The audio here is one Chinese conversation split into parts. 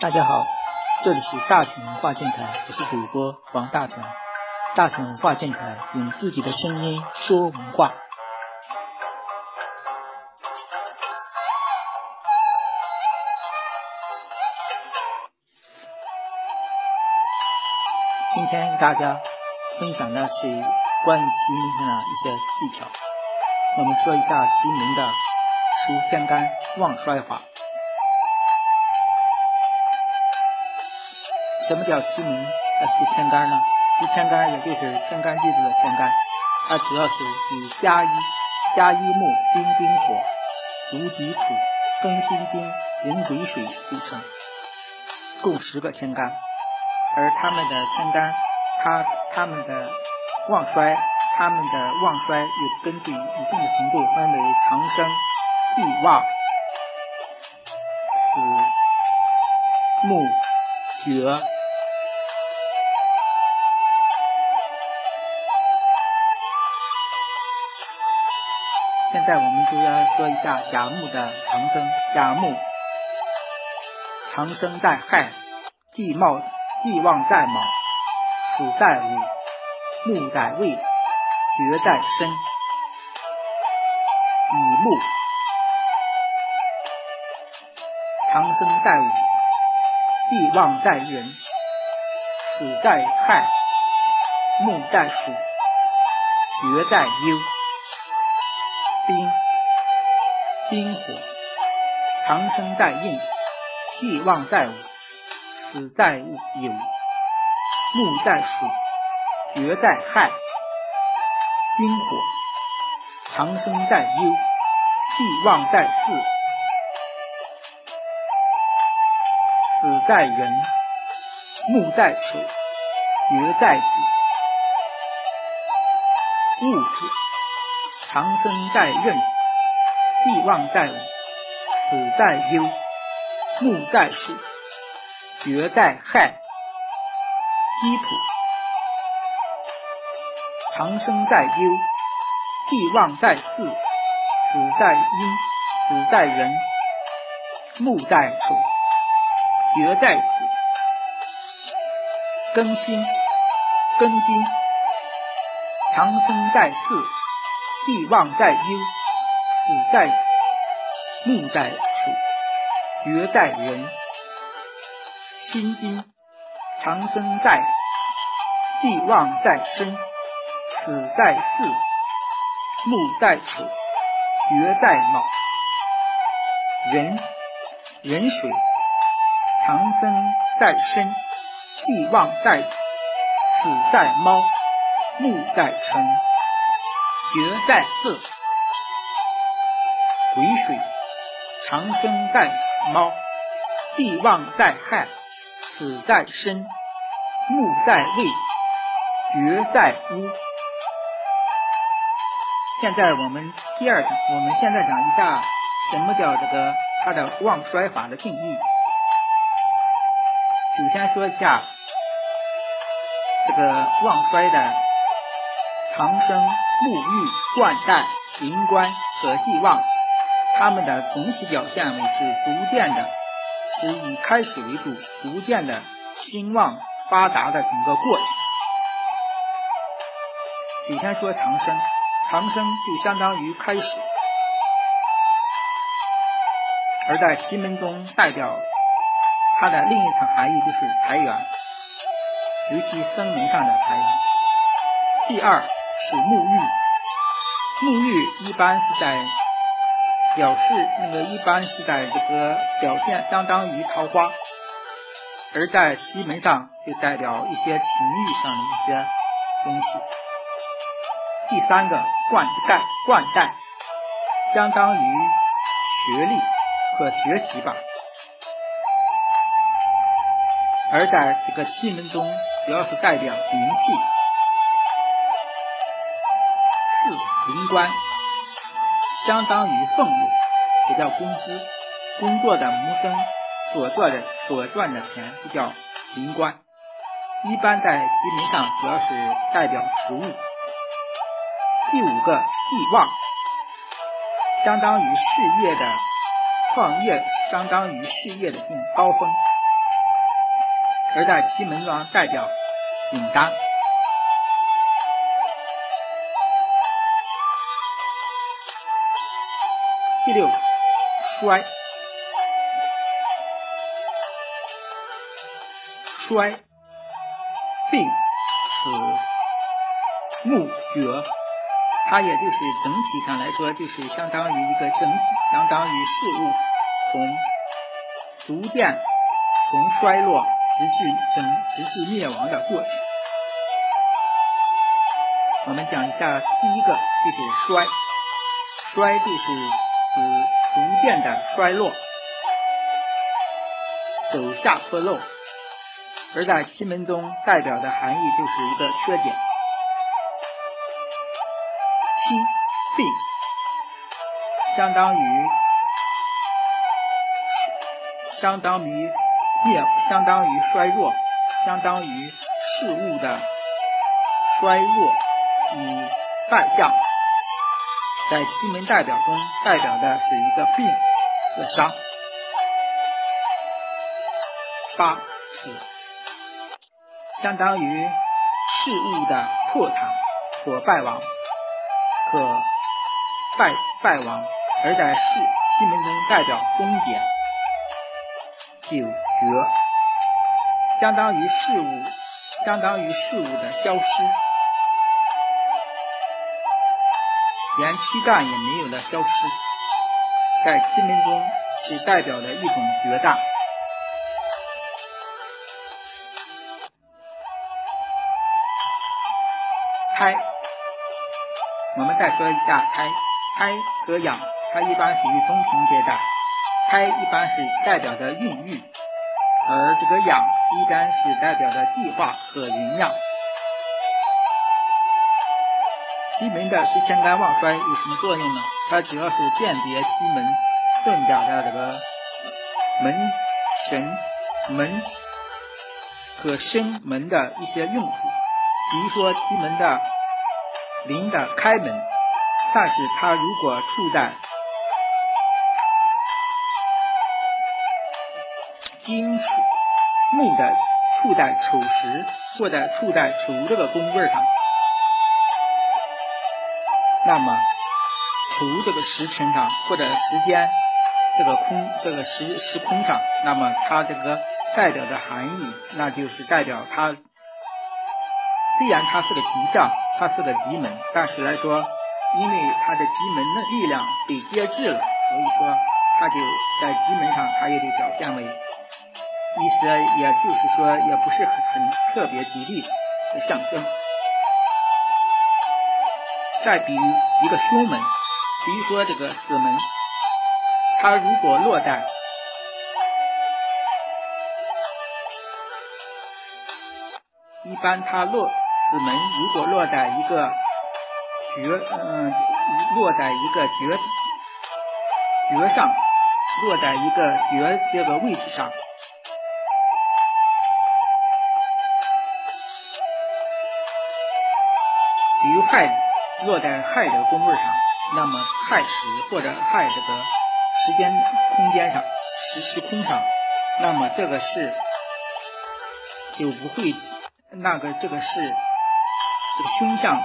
大家好，这里是大成文化电台，我是主播王大成。大成文化电台用自己的声音说文化。今天给大家分享的是关于题名上的一些技巧。我们说一下题名的书天干旺衰法。什么叫题名的是天干呢？是天干，也就是天干地支的天干，它主要是以甲乙、甲乙木、丁丁火、戊己土、庚辛金、壬癸水组成，共十个天干。而他们的天干，它他们的旺衰，他们的旺衰又根据一定的程度分为长生、地旺、子、木、绝。现在我们就要说一下甲木的长生。甲木长生在亥，地茂地旺在卯，属在午，木在未，绝在申。乙木长生在午，地旺在壬，属在亥，木在属，绝在酉。丁丁火，长生在印，地旺在午，死在午酉，木在属，绝在亥。丁火，长生在酉，地旺在巳，死在壬，木在丑，绝在子。戊土。长生在壬，地旺在午，子在酉，木在属，绝在亥。基土长生在酉，地旺在巳，子在阴，子在人，木在土，绝在子。庚辛庚金长生在巳。地旺在阴，子在木在土，绝在人。辛金长生在地旺在申，子在巳，木在丑，绝在卯。壬壬水长生在申，地旺在子，子在猫，木在辰。绝在巳，癸水长生在猫，地旺在亥，死在申，木在未，绝在乌。现在我们第二讲，我们现在讲一下什么叫这个它的旺衰法的定义。首先说一下这个旺衰的长生。沐浴、冠带、灵官和地旺，它们的总体表现为是逐渐的，是以开始为主，逐渐的兴旺发达的整个过程。首先说长生，长生就相当于开始，而在奇门中代表它的另一层含义就是财源，尤其生门上的财源。第二。是沐浴，沐浴一般是在表示那个一般是在这个表现相当于桃花，而在西门上就代表一些情欲上的一些东西。第三个冠带冠带，相当于学历和学习吧，而在这个西门中主要是代表名气。灵官相当于俸禄，也叫工资。工作的谋生所赚的所赚的钱就叫灵官。一般在吉门上主要是代表食物。第五个地旺，相当于事业的创业，相当于事业的这种高峰。而在奇门中代表紧张。第六，衰，衰，病，死，木，绝，它也就是整体上来说，就是相当于一个整体，相当于事物从逐渐从衰落直至整直至灭亡的过程。我们讲一下第一个，就是衰，衰就是。指逐渐的衰落，走下坡路，而在奇门中代表的含义就是一个缺点。七病，相当于相当于灭，相当于衰弱，相当于事物的衰弱与败相。在西门代表中，代表的是一个病和伤。八死，相当于事物的破产或败亡，可败败亡，而在世西门中代表终结。九绝，相当于事物，相当于事物的消失。连躯干也没有了，消失，在奇门中是代表的一种绝大。胎，我们再说一下胎，胎和养，它一般属于中平阶段。胎一般是代表的孕育，而这个养一般是代表的计划和营养。西门的十天干旺衰有什么作用呢？它主要是辨别西门遁甲的这个门神门和生门的一些用途。比如说西门的临的开门，但是它如果处在金属木的处在丑时或者处在丑这个宫位上。那么，图这个时辰上或者时间这个空这个时时空上，那么它这个代表的含义，那就是代表它虽然它是个吉象，它是个吉门，但是来说，因为它的吉门的力量被节制了，所以说它就在吉门上，它也就表现为一些，也就是说，也不是很很特别吉利的象征。再比如一个凶门，比如说这个死门，它如果落在一般它落死门如果落在一个绝嗯落在一个绝绝上，落在一个绝这个位置上，比如亥。落在亥这个宫位上，那么亥时或者亥这个时间空间上时时空上，那么这个事就不会那个这个事这个凶相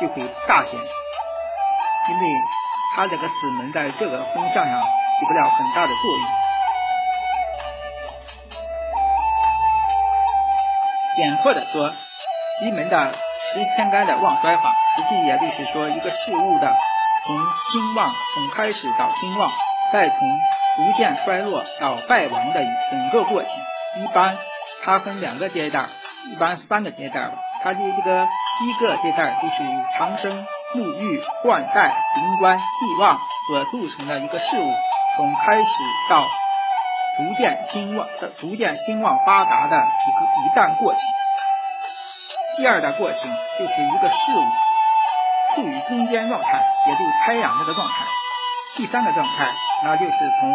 就会大减，因为他这个死门在这个风向上起不了很大的作用。简括的说，奇门的十天干的旺衰法。实际也就是说，一个事物的从兴旺，从开始到兴旺，再从逐渐衰落到败亡的整个过程。一般它分两个阶段，一般三个阶段吧。它的这个一个阶段就是长生、沐浴、冠带、灵官、地旺所组成的一个事物，从开始到逐渐兴旺、逐渐兴旺发达的一个一段过程。第二的过程就是一个事物。处于中间状态，也就是太阳这个状态。第三个状态，那就是从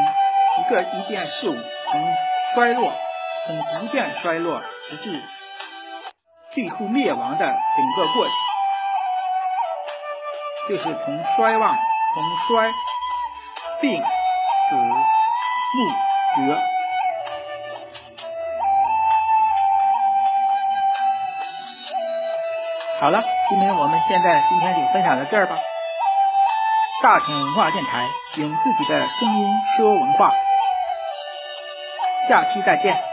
一个一件事物从衰落，从逐渐衰落，直至最后灭亡的整个过程，就是从衰亡，从衰病死木绝。好了，今天我们现在今天就分享到这儿吧。大成文化电台用自己的声音说文化，下期再见。